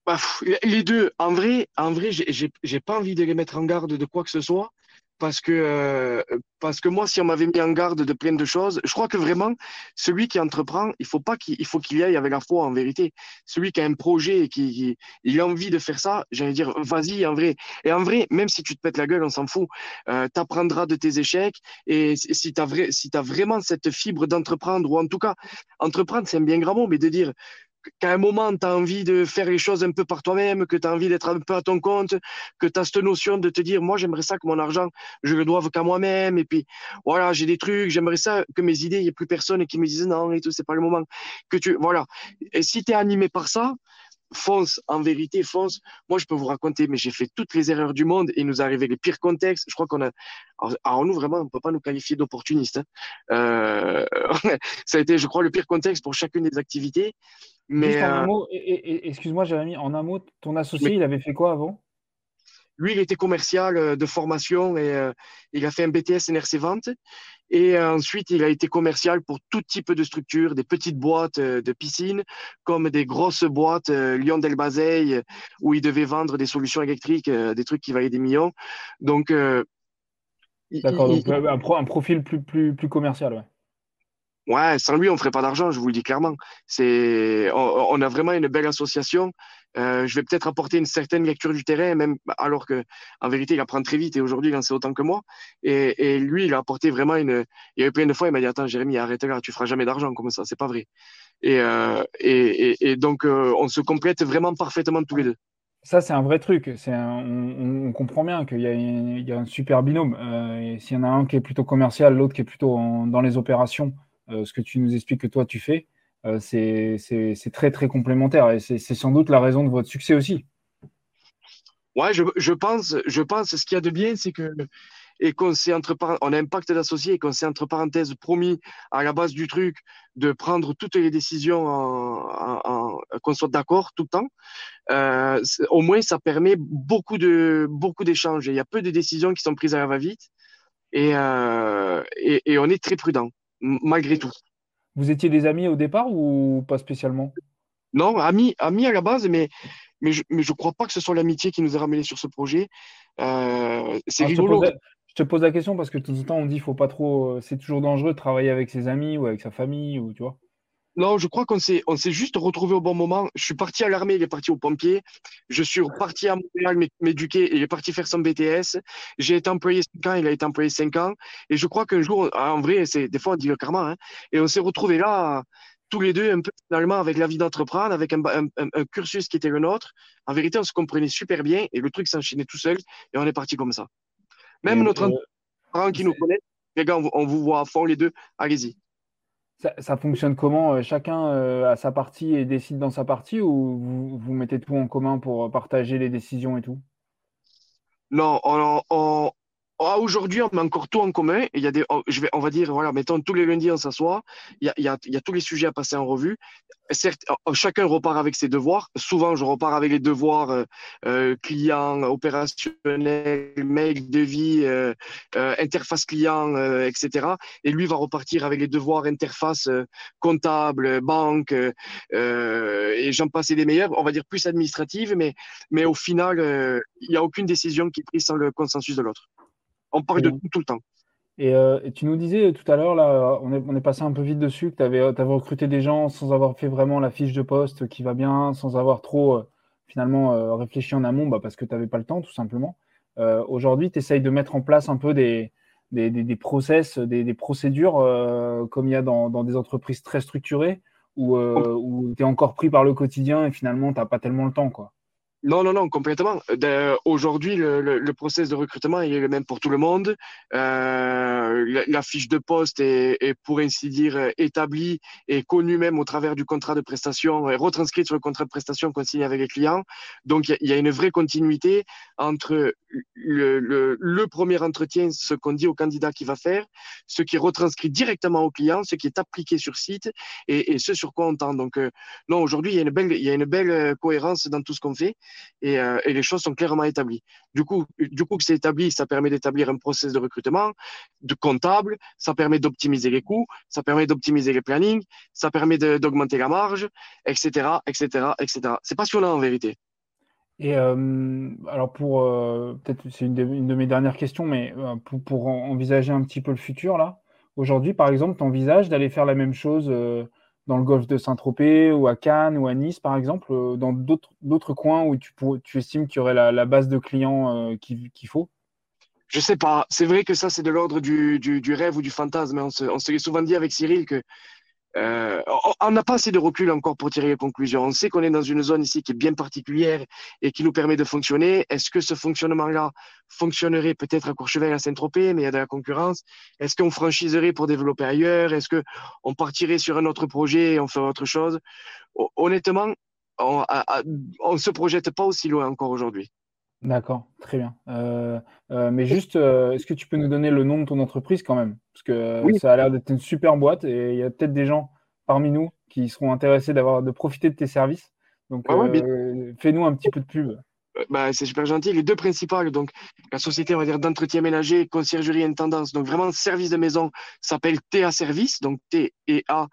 Bah, les deux, en vrai, en vrai, j'ai pas envie de les mettre en garde de quoi que ce soit. Parce que, euh, parce que moi, si on m'avait mis en garde de plein de choses, je crois que vraiment, celui qui entreprend, il faut pas qu'il faut qu'il y aille avec la foi, en vérité. Celui qui a un projet et qui, il a envie de faire ça, j'allais dire, vas-y, en vrai. Et en vrai, même si tu te pètes la gueule, on s'en fout. Euh, tu apprendras de tes échecs. Et si tu as, vrai, si as vraiment cette fibre d'entreprendre, ou en tout cas, entreprendre, c'est un bien grand mot, mais de dire, qu'à un moment, tu as envie de faire les choses un peu par toi-même, que tu as envie d'être un peu à ton compte, que tu as cette notion de te dire, moi, j'aimerais ça que mon argent, je le doive qu'à moi-même. Et puis, voilà, j'ai des trucs, j'aimerais ça que mes idées, il n'y ait plus personne qui me dise non et tout, c'est pas le moment. Que tu, voilà. Et si tu es animé par ça, fonce, en vérité, fonce. Moi, je peux vous raconter, mais j'ai fait toutes les erreurs du monde et il nous arrivé les pires contextes. Je crois qu'on a. Alors, nous, vraiment, on ne peut pas nous qualifier d'opportunistes. Hein. Euh, ça a été, je crois, le pire contexte pour chacune des activités. Mais. Euh, excuse-moi, Jérémy, en un mot, ton associé, il avait fait quoi avant? Lui, il était commercial euh, de formation et il a fait un BTS NRC Vente. Et ensuite, il a été commercial pour tout type de structures, des petites boîtes euh, de piscine, comme des grosses boîtes euh, Lyon Del Bazeille, où il devait vendre des solutions électriques, euh, des trucs qui valaient des millions. Donc, D'accord, donc un, profil plus, plus, plus commercial, ouais. Ouais, sans lui, on ferait pas d'argent, je vous le dis clairement. C'est, on, a vraiment une belle association. Euh, je vais peut-être apporter une certaine lecture du terrain, même alors que, en vérité, il apprend très vite et aujourd'hui, il en sait autant que moi. Et, lui, il a apporté vraiment une. Il y a eu plein de fois, il m'a dit Attends, Jérémy, arrête là, tu feras jamais d'argent comme ça, c'est pas vrai. Et, euh, et, et, donc, euh, on se complète vraiment parfaitement tous les deux. Ça, c'est un vrai truc. C'est on, comprend bien qu'il y, y, a un super binôme. S'il y en a un qui est plutôt commercial, l'autre qui est plutôt dans les opérations. Ce que tu nous expliques que toi tu fais, euh, c'est très très complémentaire et c'est sans doute la raison de votre succès aussi. Ouais, je, je pense, je pense, ce qu'il y a de bien, c'est que et qu'on s'est entre on a un pacte d'associés et qu'on s'est entre parenthèses promis à la base du truc de prendre toutes les décisions qu'on soit d'accord tout le temps. Euh, au moins, ça permet beaucoup de beaucoup d'échanges. Il y a peu de décisions qui sont prises à la va-vite et, euh, et on est très prudent malgré tout. Vous étiez des amis au départ ou pas spécialement? Non, amis, amis à la base, mais mais je ne je crois pas que ce soit l'amitié qui nous a ramenés sur ce projet. Euh, c'est je, te rigolo. pose la, je te pose la question parce que de temps en temps, on dit faut pas trop. euh, C'est toujours dangereux de travailler avec ses amis ou avec sa famille, ou tu vois. Non, je crois qu'on s'est, on s'est juste retrouvé au bon moment. Je suis parti à l'armée, il est parti aux pompiers. Je suis reparti à Montréal m'é- m'éduquer, il est parti faire son BTS. J'ai été employé 5 ans, il a été employé 5 ans. Et je crois qu'un jour, en vrai, c'est, des fois, on dit le karma, hein, et on s'est retrouvés là, tous les deux, un peu finalement, avec la vie d'entreprendre, avec un, cursus qui était le nôtre. En vérité, on se comprenait super bien et le truc s'enchaînait tout seul et on est parti comme ça. Et, Même notre euh, entraîneur qui nous connaît, les gars, on on vous voit à fond les deux, allez-y. Ça, fonctionne comment? euh, Chacun euh, a sa partie et décide dans sa partie ou vous, vous mettez tout en commun pour partager les décisions et tout? Non, on, on- aujourd'hui, on met encore tout en commun. Il y a des, oh, je vais, on va dire, voilà, mettons, tous les lundis, on s'assoit. Il y a, y a, tous les sujets à passer en revue. Certes, oh, chacun repart avec ses devoirs. Souvent, je repars avec les devoirs euh, euh, clients, opérationnels, mail, devis, euh, euh, interface client, euh, etc. Et lui va repartir avec les devoirs interface comptable, banque, et j'en passe des meilleurs. On va dire plus administrative, mais, mais au final, il n'y a aucune décision qui est prise sans le consensus de l'autre. On parle de tout tout le temps. et, euh, et tu nous disais tout à l'heure, là, on est, on est passé un peu vite dessus, que tu avais, recruté des gens sans avoir fait vraiment la fiche de poste qui va bien, sans avoir trop euh, finalement euh, réfléchi en amont, bah, parce que tu n'avais pas le temps, tout simplement. Euh, aujourd'hui, tu essayes de mettre en place un peu des, des, des, des process, des, des procédures euh, comme il y a dans, dans des entreprises très structurées, où, euh, où tu es encore pris par le quotidien et finalement, tu n'as pas tellement le temps, quoi. Non, non, non, complètement. Aujourd'hui, le, le, le process de recrutement est le même pour tout le monde. Euh, la, la fiche de poste est, est, pour ainsi dire, établie et connue même au travers du contrat de prestation, et retranscrite sur le contrat de prestation qu'on signe avec les clients. Donc, il y, y a une vraie continuité entre le, le, le premier entretien, ce qu'on dit au candidat qui va faire, ce qui est retranscrit directement au client, ce qui est appliqué sur site et, et ce sur quoi on tend. Donc, euh, non, aujourd'hui, il y a une belle, il y a une belle euh, cohérence dans tout ce qu'on fait et, euh, et les choses sont clairement établies. Du coup, du coup que c'est établi, ça permet d'établir un process de recrutement, de comptable, ça permet d'optimiser les coûts, ça permet d'optimiser les plannings, ça permet d'augmenter la marge, etc., etc., etc. C'est passionnant en vérité. Et euh, alors pour euh, peut-être c'est une, de- mes dernières questions, mais pour, pour en- envisager un petit peu le futur là, aujourd'hui par exemple, tu envisages d'aller faire la même chose dans le golfe de Saint-Tropez ou à Cannes ou à Nice par exemple, euh, dans d'autres coins où tu, tu estimes qu'il y aurait la, base de clients euh, qu'il faut? Je sais pas. C'est vrai que ça, c'est de l'ordre du, du, rêve ou du fantasme. On se, souvent dit avec Cyril que euh, on- n'a pas assez de recul encore pour tirer les conclusions. On sait qu'on est dans une zone ici qui est bien particulière et qui nous permet de fonctionner. Est-ce que ce fonctionnement-là fonctionnerait peut-être à Courchevel, à Saint-Tropez, mais il y a de la concurrence? Est-ce qu'on franchiserait pour développer ailleurs? Est-ce que on partirait sur un autre projet et on ferait autre chose? Ho- Honnêtement, on, ne se projette pas aussi loin encore aujourd'hui. D'accord, très bien. Euh, euh, mais juste, euh, est-ce que tu peux nous donner le nom de ton entreprise quand même? Parce que Oui. ça a l'air d'être une super boîte et il y a peut-être des gens parmi nous qui seront intéressés d'avoir de profiter de tes services. Donc, ouais, euh, fais-nous un petit peu de pub. Euh, bah, c'est super gentil. Les deux principales, donc la société, on va dire, d'entretien ménager, conciergerie intendance, donc vraiment service de maison, s'appelle TA Service, donc T et A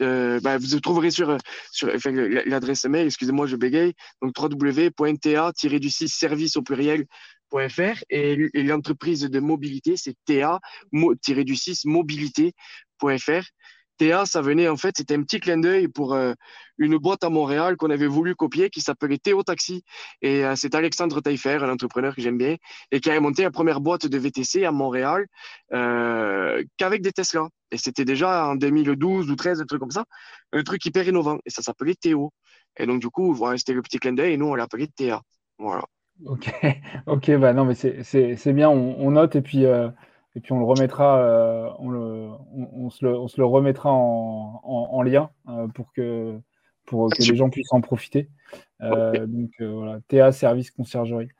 euh, bah, vous trouverez sur, sur enfin, l'adresse mail, excusez-moi, je bégaye, donc www.ta-du6 service au pluriel.fr et, et l'entreprise de mobilité, c'est TA-du6 mobilité.fr. TA, ça venait en fait, c'était un petit clin d'œil pour euh, une boîte à Montréal qu'on avait voulu copier qui s'appelait Théo Taxi. Et euh, c'est Alexandre Taillefer, un entrepreneur que j'aime bien, et qui a monté la première boîte de VTC à Montréal euh, qu'avec des Tesla. Et c'était déjà en 2012 ou 13, un truc comme ça, un truc hyper innovant. Et ça s'appelait Théo. Et donc, du coup, voilà, c'était le petit clin d'œil et nous, on l'appelait TA. Voilà. Ok, ok, bah non, mais c'est bien, on, on note et puis, et puis on le remettra, euh, on, le, on, on se le, on se le remettra en, en, en lien euh, pour que, pour que les gens puissent en profiter. donc voilà, TA Service Conciergerie.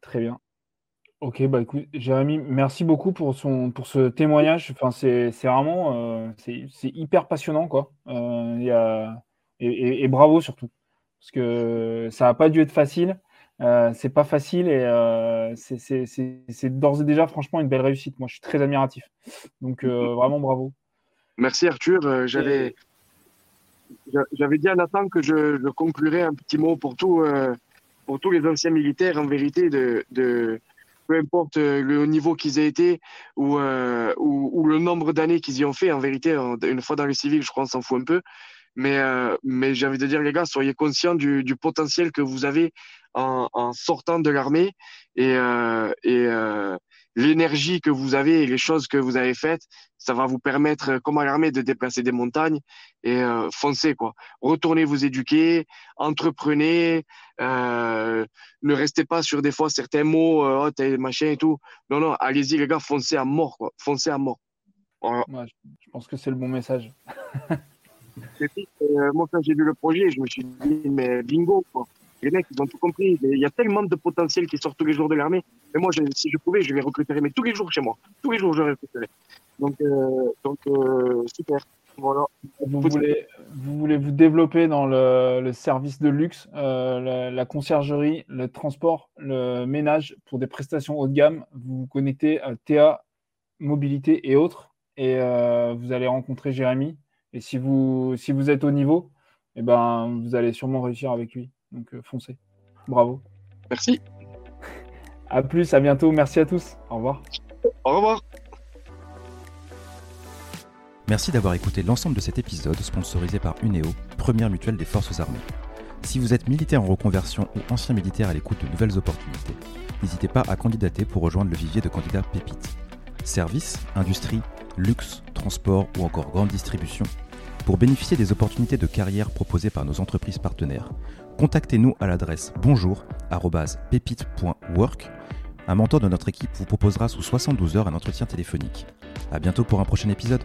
Très bien. Ok, bah écoute, Jérémy, merci beaucoup pour, son, pour ce témoignage. Enfin, c'est vraiment c'est hyper passionnant, quoi. y a, et, bravo surtout. Parce que ça n'a pas dû être facile. Euh, c'est pas facile et euh, c'est d'ores et déjà franchement une belle réussite. Moi, je suis très admiratif. Donc euh, vraiment bravo. Merci Arthur. J'avais j'avais dit à Nathan que je, je, conclurais un petit mot pour tout pour tous les anciens militaires en vérité de, de peu importe le niveau qu'ils aient été ou, ou, ou le nombre d'années qu'ils y ont fait. En vérité, une fois dans le civil, je crois qu'on s'en fout un peu. Mais, mais j'ai envie de dire, les gars, soyez conscients du, du potentiel que vous avez en, sortant de l'armée et, euh, et euh, l'énergie que vous avez et les choses que vous avez faites, ça va vous permettre, comme à l'armée, de déplacer des montagnes et euh, foncez quoi. Retournez vous éduquer, entreprenez, euh, ne restez pas sur des fois certains mots, euh, oh, machin et tout. Non non, allez-y les gars, foncez à mort quoi, foncez à mort. je pense que c'est le bon message. moi quand j'ai vu le projet, je me suis dit mais bingo quoi les mecs, ils ont tout compris. Il y a tellement de potentiel qui sort tous les jours de l'armée. Mais moi, si je pouvais, je vais recruter mais tous les jours chez moi. Tous les jours, je recruterai. Donc, euh, donc euh, super. Voilà. Vous voulez, vous voulez vous développer dans le, service de luxe, euh, la, conciergerie, le transport, le ménage pour des prestations haut de gamme. Vous vous connectez à TA, mobilité et autres. Et vous allez rencontrer Jérémy. Et si vous, si vous êtes au niveau, eh ben, vous allez sûrement réussir avec lui. Donc euh, foncez. Bravo. Merci. À plus, à bientôt. Merci à tous. Au revoir. Au revoir. Merci d'avoir écouté l'ensemble de cet épisode sponsorisé par UNEO, première mutuelle des forces armées. Si vous êtes militaire en reconversion ou ancien militaire à l'écoute de nouvelles opportunités, n'hésitez pas à candidater pour rejoindre le vivier de candidats pépites. Services, industrie, luxe, transport ou encore grande distribution, pour bénéficier des opportunités de carrière proposées par nos entreprises partenaires, contactez-nous à l'adresse bonjour@pépite.work. Un mentor de notre équipe vous proposera sous 72 heures un entretien téléphonique. À bientôt pour un prochain épisode.